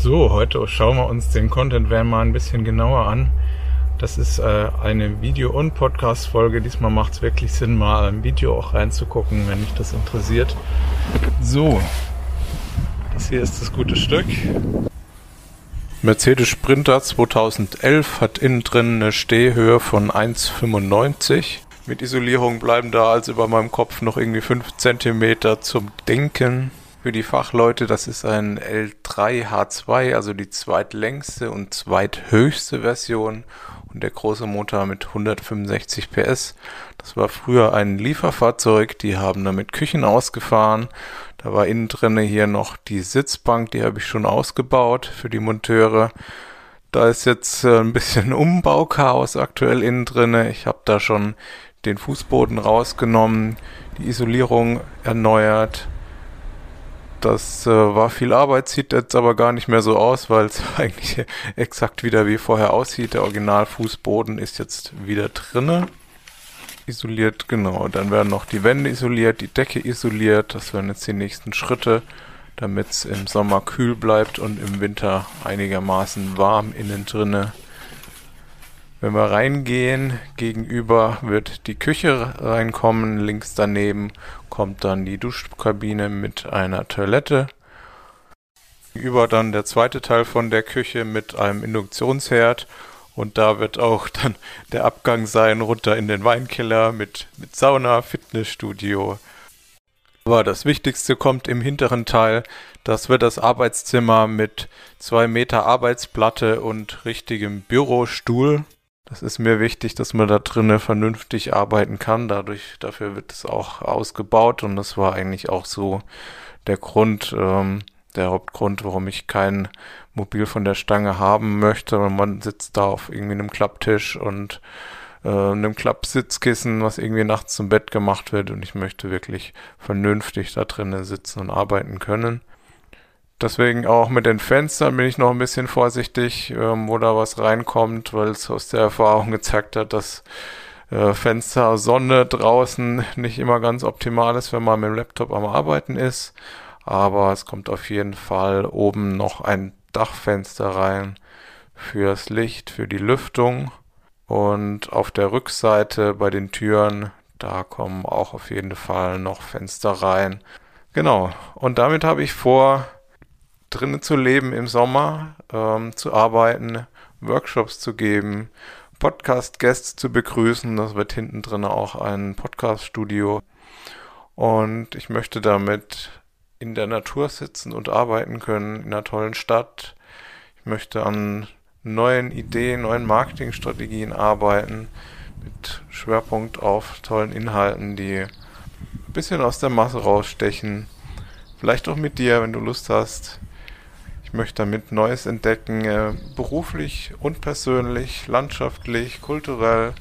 So, heute schauen wir uns den Content Van mal ein bisschen genauer an. Das ist äh, eine Video- und Podcast-Folge. Diesmal macht es wirklich Sinn, mal ein Video auch reinzugucken, wenn mich das interessiert. So, das hier ist das gute Stück. Mercedes Sprinter 2011 hat innen drin eine Stehhöhe von 1,95. Mit Isolierung bleiben da also über meinem Kopf noch irgendwie 5 cm zum Denken für die Fachleute, das ist ein L3 H2, also die zweitlängste und zweithöchste Version und der große Motor mit 165 PS. Das war früher ein Lieferfahrzeug, die haben damit Küchen ausgefahren. Da war innen drinne hier noch die Sitzbank, die habe ich schon ausgebaut für die Monteure. Da ist jetzt äh, ein bisschen Umbauchaos aktuell innen drinne. Ich habe da schon den Fußboden rausgenommen, die Isolierung erneuert, das äh, war viel Arbeit, sieht jetzt aber gar nicht mehr so aus, weil es eigentlich exakt wieder wie vorher aussieht. Der Originalfußboden ist jetzt wieder drinne. Isoliert, genau. Dann werden noch die Wände isoliert, die Decke isoliert. Das wären jetzt die nächsten Schritte, damit es im Sommer kühl bleibt und im Winter einigermaßen warm innen drinne. Wenn wir reingehen, gegenüber wird die Küche reinkommen, links daneben kommt dann die Duschkabine mit einer Toilette. Gegenüber dann der zweite Teil von der Küche mit einem Induktionsherd und da wird auch dann der Abgang sein runter in den Weinkeller mit, mit Sauna, Fitnessstudio. Aber das Wichtigste kommt im hinteren Teil. Das wird das Arbeitszimmer mit zwei Meter Arbeitsplatte und richtigem Bürostuhl. Das ist mir wichtig, dass man da drinnen vernünftig arbeiten kann. Dadurch, dafür wird es auch ausgebaut und das war eigentlich auch so der Grund, ähm, der Hauptgrund, warum ich kein Mobil von der Stange haben möchte. Man sitzt da auf irgendwie einem Klapptisch und äh, einem Klappsitzkissen, was irgendwie nachts zum Bett gemacht wird und ich möchte wirklich vernünftig da drinnen sitzen und arbeiten können. Deswegen auch mit den Fenstern bin ich noch ein bisschen vorsichtig, ähm, wo da was reinkommt, weil es aus der Erfahrung gezeigt hat, dass äh, Fenster Sonne draußen nicht immer ganz optimal ist, wenn man mit dem Laptop am Arbeiten ist. Aber es kommt auf jeden Fall oben noch ein Dachfenster rein fürs Licht, für die Lüftung. Und auf der Rückseite bei den Türen, da kommen auch auf jeden Fall noch Fenster rein. Genau. Und damit habe ich vor, drinnen zu leben im Sommer, ähm, zu arbeiten, Workshops zu geben, Podcast-Guests zu begrüßen. Das wird hinten drin auch ein Podcast-Studio. Und ich möchte damit in der Natur sitzen und arbeiten können, in einer tollen Stadt. Ich möchte an neuen Ideen, neuen Marketingstrategien arbeiten, mit Schwerpunkt auf tollen Inhalten, die ein bisschen aus der Masse rausstechen. Vielleicht auch mit dir, wenn du Lust hast, ich möchte damit Neues entdecken, äh, beruflich und persönlich, landschaftlich, kulturell.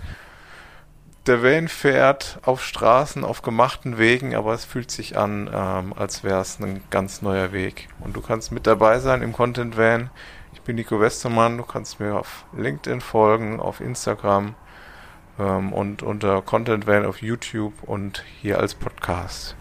Der Van fährt auf Straßen, auf gemachten Wegen, aber es fühlt sich an, ähm, als wäre es ein ganz neuer Weg. Und du kannst mit dabei sein im Content Van. Ich bin Nico Westermann. Du kannst mir auf LinkedIn folgen, auf Instagram ähm, und unter Content Van auf YouTube und hier als Podcast.